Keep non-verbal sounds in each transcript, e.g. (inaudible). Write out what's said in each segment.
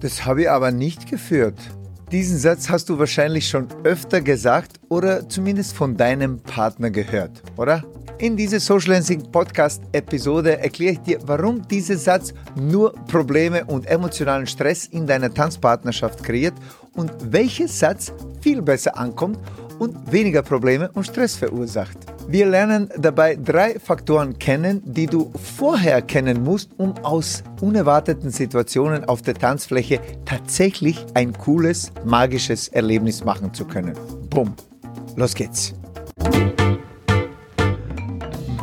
Das habe ich aber nicht geführt. Diesen Satz hast du wahrscheinlich schon öfter gesagt oder zumindest von deinem Partner gehört, oder? In dieser Social Lensing Podcast Episode erkläre ich dir, warum dieser Satz nur Probleme und emotionalen Stress in deiner Tanzpartnerschaft kreiert und welcher Satz viel besser ankommt und weniger Probleme und Stress verursacht. Wir lernen dabei drei Faktoren kennen, die du vorher kennen musst, um aus unerwarteten Situationen auf der Tanzfläche tatsächlich ein cooles, magisches Erlebnis machen zu können. Bumm. Los geht's.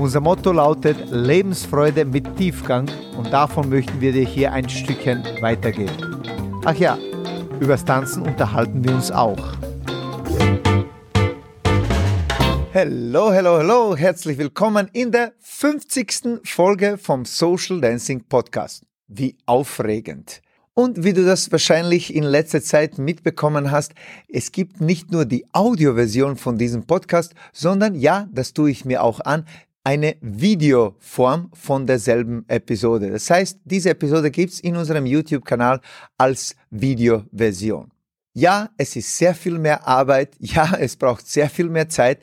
Unser Motto lautet Lebensfreude mit Tiefgang und davon möchten wir dir hier ein Stückchen weitergeben. Ach ja, übers Tanzen unterhalten wir uns auch. Hallo, hallo, hallo, herzlich willkommen in der 50. Folge vom Social Dancing Podcast. Wie aufregend. Und wie du das wahrscheinlich in letzter Zeit mitbekommen hast, es gibt nicht nur die Audioversion von diesem Podcast, sondern ja, das tue ich mir auch an, eine Videoform von derselben Episode. Das heißt, diese Episode gibt's in unserem YouTube-Kanal als Videoversion. Ja, es ist sehr viel mehr Arbeit, (laughs) ja, es braucht sehr viel mehr Zeit,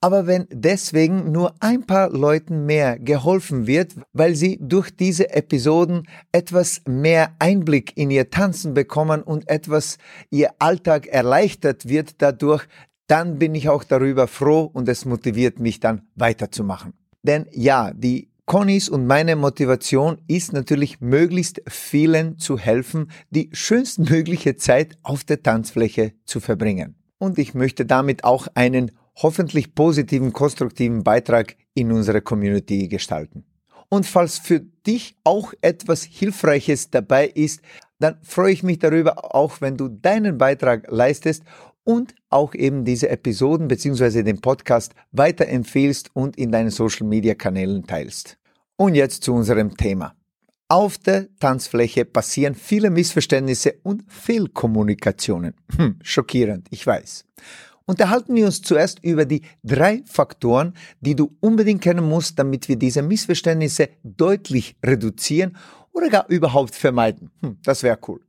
aber wenn deswegen nur ein paar Leuten mehr geholfen wird, weil sie durch diese Episoden etwas mehr Einblick in ihr Tanzen bekommen und etwas ihr Alltag erleichtert wird dadurch, dann bin ich auch darüber froh und es motiviert mich dann weiterzumachen. Denn ja, die Connys und meine Motivation ist natürlich möglichst vielen zu helfen, die schönstmögliche Zeit auf der Tanzfläche zu verbringen. Und ich möchte damit auch einen hoffentlich positiven, konstruktiven Beitrag in unserer Community gestalten. Und falls für dich auch etwas Hilfreiches dabei ist, dann freue ich mich darüber, auch wenn du deinen Beitrag leistest und auch eben diese Episoden beziehungsweise den Podcast weiterempfehlst und in deinen Social Media Kanälen teilst. Und jetzt zu unserem Thema. Auf der Tanzfläche passieren viele Missverständnisse und Fehlkommunikationen. Hm, schockierend, ich weiß. Unterhalten wir uns zuerst über die drei Faktoren, die du unbedingt kennen musst, damit wir diese Missverständnisse deutlich reduzieren oder gar überhaupt vermeiden. Hm, das wäre cool.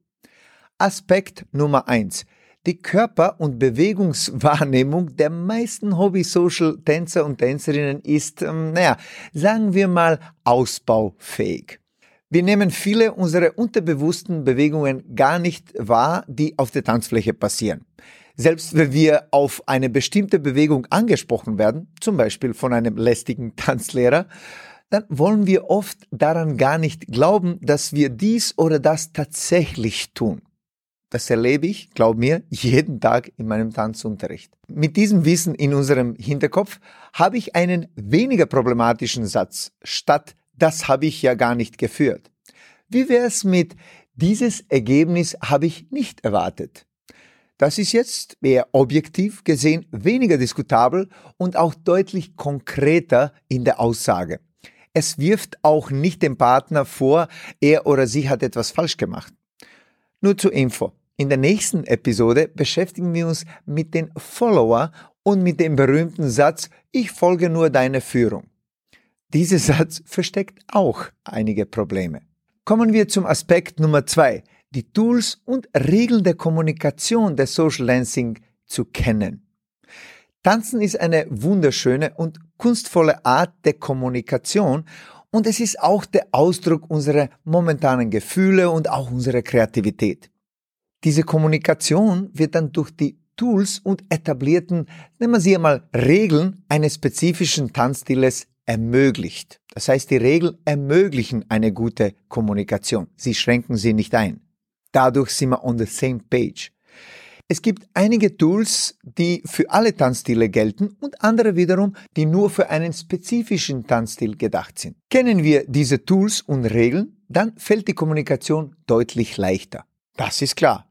Aspekt Nummer eins die Körper- und Bewegungswahrnehmung der meisten Hobby-Social-Tänzer und Tänzerinnen ist, ähm, naja, sagen wir mal, ausbaufähig. Wir nehmen viele unserer unterbewussten Bewegungen gar nicht wahr, die auf der Tanzfläche passieren. Selbst wenn wir auf eine bestimmte Bewegung angesprochen werden, zum Beispiel von einem lästigen Tanzlehrer, dann wollen wir oft daran gar nicht glauben, dass wir dies oder das tatsächlich tun. Das erlebe ich, glaub mir, jeden Tag in meinem Tanzunterricht. Mit diesem Wissen in unserem Hinterkopf habe ich einen weniger problematischen Satz statt das habe ich ja gar nicht geführt. Wie wäre es mit dieses Ergebnis habe ich nicht erwartet? Das ist jetzt eher objektiv gesehen weniger diskutabel und auch deutlich konkreter in der Aussage. Es wirft auch nicht dem Partner vor, er oder sie hat etwas falsch gemacht. Nur zur Info. In der nächsten Episode beschäftigen wir uns mit den Follower und mit dem berühmten Satz, ich folge nur deiner Führung. Dieser Satz versteckt auch einige Probleme. Kommen wir zum Aspekt Nummer zwei, die Tools und Regeln der Kommunikation der Social Dancing zu kennen. Tanzen ist eine wunderschöne und kunstvolle Art der Kommunikation und es ist auch der Ausdruck unserer momentanen Gefühle und auch unserer Kreativität. Diese Kommunikation wird dann durch die Tools und etablierten, nennen wir sie einmal, Regeln eines spezifischen Tanzstiles ermöglicht. Das heißt, die Regeln ermöglichen eine gute Kommunikation. Sie schränken sie nicht ein. Dadurch sind wir on the same page. Es gibt einige Tools, die für alle Tanzstile gelten und andere wiederum, die nur für einen spezifischen Tanzstil gedacht sind. Kennen wir diese Tools und Regeln, dann fällt die Kommunikation deutlich leichter. Das ist klar.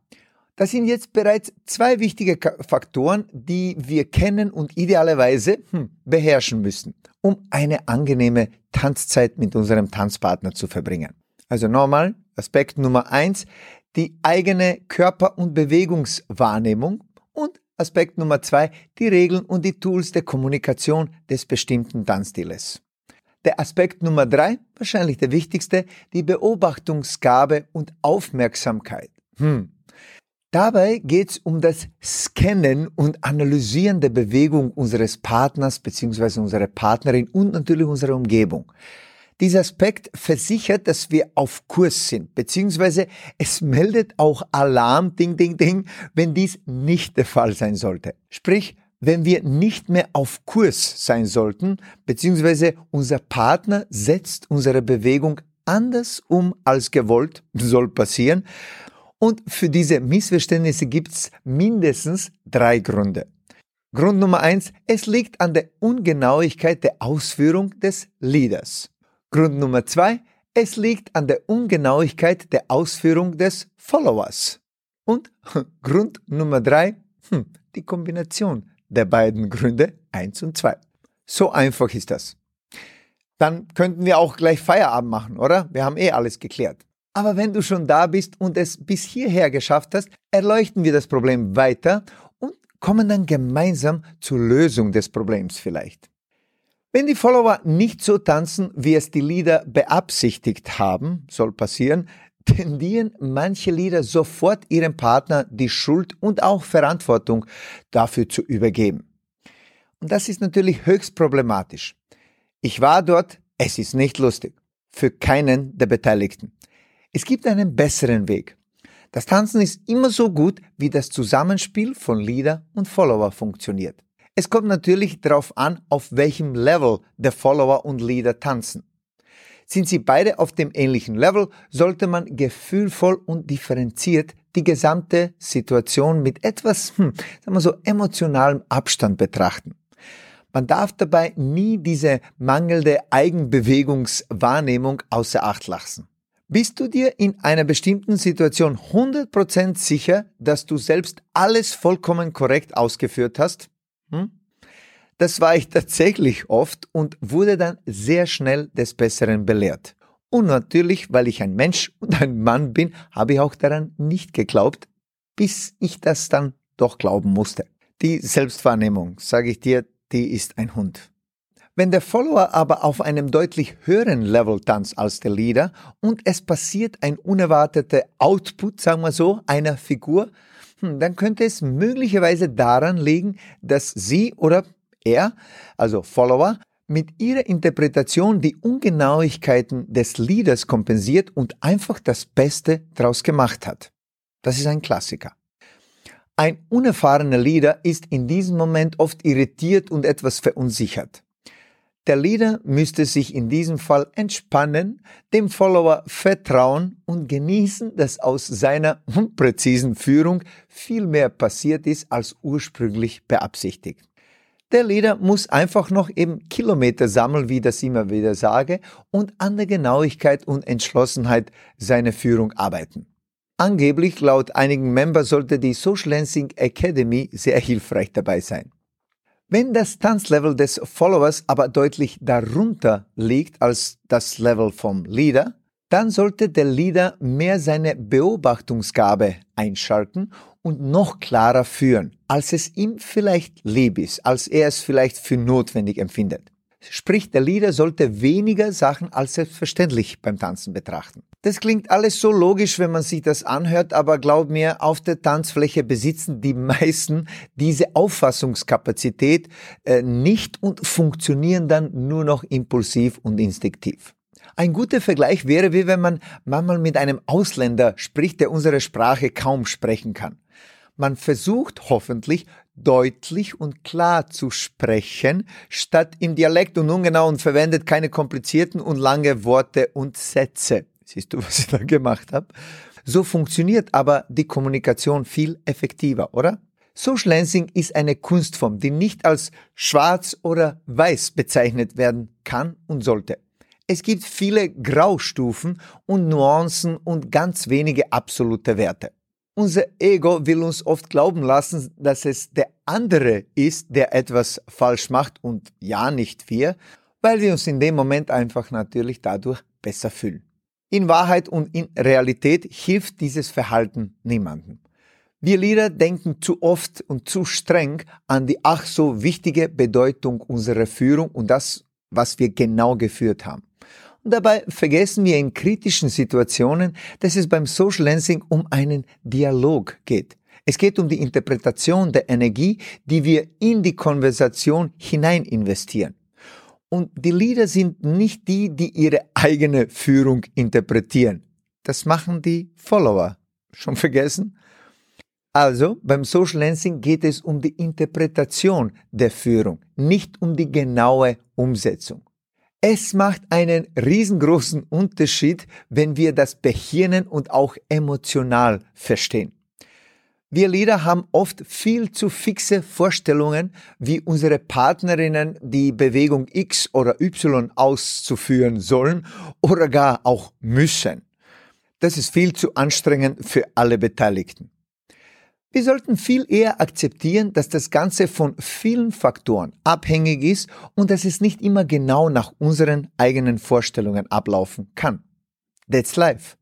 Das sind jetzt bereits zwei wichtige Faktoren, die wir kennen und idealerweise hm, beherrschen müssen, um eine angenehme Tanzzeit mit unserem Tanzpartner zu verbringen. Also nochmal, Aspekt Nummer eins, die eigene Körper- und Bewegungswahrnehmung und Aspekt Nummer zwei, die Regeln und die Tools der Kommunikation des bestimmten Tanzstiles. Der Aspekt Nummer drei, wahrscheinlich der wichtigste, die Beobachtungsgabe und Aufmerksamkeit. Hm, Dabei geht es um das Scannen und Analysieren der Bewegung unseres Partners bzw. unserer Partnerin und natürlich unserer Umgebung. Dieser Aspekt versichert, dass wir auf Kurs sind, beziehungsweise es meldet auch Alarm, ding, ding, ding, wenn dies nicht der Fall sein sollte. Sprich, wenn wir nicht mehr auf Kurs sein sollten, beziehungsweise unser Partner setzt unsere Bewegung anders um als gewollt, soll passieren, und für diese Missverständnisse gibt es mindestens drei Gründe. Grund Nummer eins, es liegt an der Ungenauigkeit der Ausführung des Leaders. Grund Nummer zwei, es liegt an der Ungenauigkeit der Ausführung des Followers. Und (laughs) Grund Nummer drei, hm, die Kombination der beiden Gründe eins und zwei. So einfach ist das. Dann könnten wir auch gleich Feierabend machen, oder? Wir haben eh alles geklärt. Aber wenn du schon da bist und es bis hierher geschafft hast, erleuchten wir das Problem weiter und kommen dann gemeinsam zur Lösung des Problems vielleicht. Wenn die Follower nicht so tanzen, wie es die Lieder beabsichtigt haben, soll passieren, (laughs) tendieren manche Lieder sofort ihrem Partner die Schuld und auch Verantwortung dafür zu übergeben. Und das ist natürlich höchst problematisch. Ich war dort, es ist nicht lustig. Für keinen der Beteiligten. Es gibt einen besseren Weg. Das Tanzen ist immer so gut, wie das Zusammenspiel von Leader und Follower funktioniert. Es kommt natürlich darauf an, auf welchem Level der Follower und Leader tanzen. Sind sie beide auf dem ähnlichen Level, sollte man gefühlvoll und differenziert die gesamte Situation mit etwas, hm, sagen wir so, emotionalem Abstand betrachten. Man darf dabei nie diese mangelnde Eigenbewegungswahrnehmung außer Acht lassen. Bist du dir in einer bestimmten Situation 100% sicher, dass du selbst alles vollkommen korrekt ausgeführt hast? Hm? Das war ich tatsächlich oft und wurde dann sehr schnell des Besseren belehrt. Und natürlich, weil ich ein Mensch und ein Mann bin, habe ich auch daran nicht geglaubt, bis ich das dann doch glauben musste. Die Selbstwahrnehmung, sage ich dir, die ist ein Hund. Wenn der Follower aber auf einem deutlich höheren Level tanzt als der Leader und es passiert ein unerwarteter Output, sagen wir so, einer Figur, hm, dann könnte es möglicherweise daran liegen, dass sie oder er, also Follower, mit ihrer Interpretation die Ungenauigkeiten des Leaders kompensiert und einfach das Beste daraus gemacht hat. Das ist ein Klassiker. Ein unerfahrener Leader ist in diesem Moment oft irritiert und etwas verunsichert. Der Leader müsste sich in diesem Fall entspannen, dem Follower vertrauen und genießen, dass aus seiner (laughs) unpräzisen Führung viel mehr passiert ist als ursprünglich beabsichtigt. Der Leader muss einfach noch eben Kilometer sammeln, wie das immer wieder sage, und an der Genauigkeit und Entschlossenheit seiner Führung arbeiten. Angeblich laut einigen Member sollte die Social Lansing Academy sehr hilfreich dabei sein. Wenn das Tanzlevel des Followers aber deutlich darunter liegt als das Level vom Leader, dann sollte der Leader mehr seine Beobachtungsgabe einschalten und noch klarer führen, als es ihm vielleicht lieb ist, als er es vielleicht für notwendig empfindet. Sprich, der Leader sollte weniger Sachen als selbstverständlich beim Tanzen betrachten. Das klingt alles so logisch, wenn man sich das anhört, aber glaub mir, auf der Tanzfläche besitzen die (laughs) meisten diese Auffassungskapazität äh, nicht und funktionieren dann nur noch impulsiv und instinktiv. Ein guter Vergleich wäre, wie wenn man manchmal mit einem Ausländer spricht, der unsere Sprache kaum sprechen kann. Man versucht hoffentlich deutlich und klar zu sprechen, statt im Dialekt und ungenau und verwendet keine komplizierten und lange Worte und Sätze. Siehst du, (laughs) was ich da gemacht habe? So funktioniert aber die Kommunikation viel effektiver, oder? Social Lensing ist eine Kunstform, die nicht als schwarz oder weiß bezeichnet werden kann und sollte. Es gibt viele Graustufen und Nuancen und ganz wenige absolute Werte. Unser Ego will uns oft glauben lassen, dass es der andere ist, der etwas falsch macht und ja nicht wir, weil wir uns in dem Moment einfach natürlich dadurch besser fühlen. In Wahrheit und in Realität hilft dieses Verhalten niemandem. Wir Leader denken zu oft und zu streng an die ach so wichtige Bedeutung unserer Führung und das, was wir genau geführt haben. Dabei vergessen wir in kritischen Situationen, dass es beim Social Lensing um einen Dialog geht. Es geht um die Interpretation der Energie, die wir in die Konversation hinein investieren. Und die Leader sind nicht die, die ihre eigene Führung interpretieren. Das machen die Follower. Schon vergessen? Also beim Social Lensing geht es um die Interpretation der Führung, nicht um die genaue Umsetzung. Es macht einen riesengroßen Unterschied, wenn wir das behirnen und auch emotional verstehen. Wir Leader haben oft viel zu fixe Vorstellungen, wie unsere Partnerinnen die Bewegung X oder Y auszuführen sollen oder gar auch müssen. Das ist viel zu anstrengend für alle Beteiligten. Wir sollten viel eher akzeptieren, dass das Ganze von vielen Faktoren abhängig ist und dass es nicht immer genau nach unseren eigenen Vorstellungen ablaufen kann. That's life.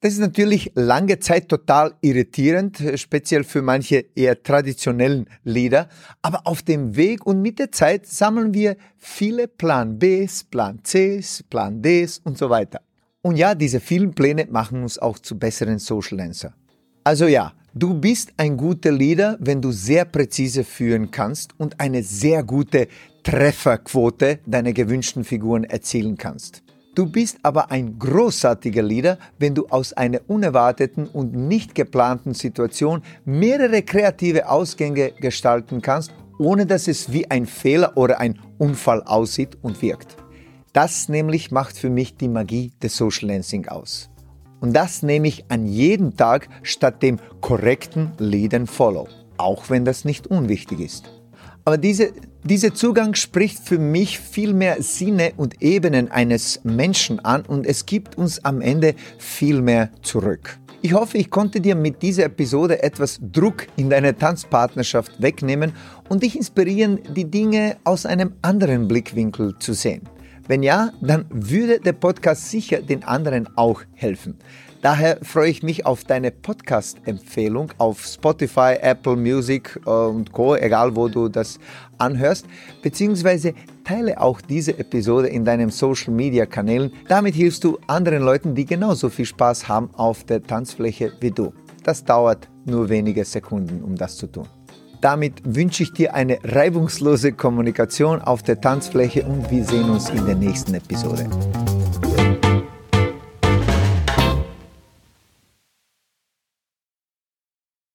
Das ist natürlich lange Zeit total irritierend, speziell für manche eher traditionellen Lieder. Aber auf dem Weg und mit der Zeit sammeln wir viele Plan Bs, Plan Cs, Plan Ds und so weiter. Und ja, diese vielen Pläne machen uns auch zu besseren Social Dancer. Also ja, Du bist ein guter Leader, wenn du sehr präzise führen kannst und eine sehr gute Trefferquote deiner gewünschten Figuren erzielen kannst. Du bist aber ein großartiger Leader, wenn du aus einer unerwarteten und nicht geplanten Situation mehrere kreative Ausgänge gestalten kannst, ohne dass es wie ein Fehler oder ein Unfall aussieht und wirkt. Das nämlich macht für mich die Magie des Social Dancing aus. Und das nehme ich an jedem Tag statt dem korrekten Lead and Follow, auch wenn das nicht unwichtig ist. Aber diese, dieser Zugang spricht für mich viel mehr Sinne und Ebenen eines Menschen an und es gibt uns am Ende viel mehr zurück. Ich hoffe, ich konnte dir mit dieser Episode etwas Druck in deiner Tanzpartnerschaft wegnehmen und dich inspirieren, die Dinge aus einem anderen Blickwinkel zu sehen. Wenn ja, dann würde der Podcast sicher den anderen auch helfen. Daher freue ich mich auf deine Podcast-Empfehlung auf Spotify, Apple Music äh, und Co., egal wo du das anhörst, beziehungsweise teile auch diese Episode in deinen Social-Media-Kanälen. Damit hilfst du anderen Leuten, die genauso viel Spaß haben auf der Tanzfläche wie du. Das dauert nur wenige Sekunden, um das zu tun. Damit wünsche ich dir eine reibungslose Kommunikation auf der Tanzfläche und wir sehen uns in der nächsten Episode.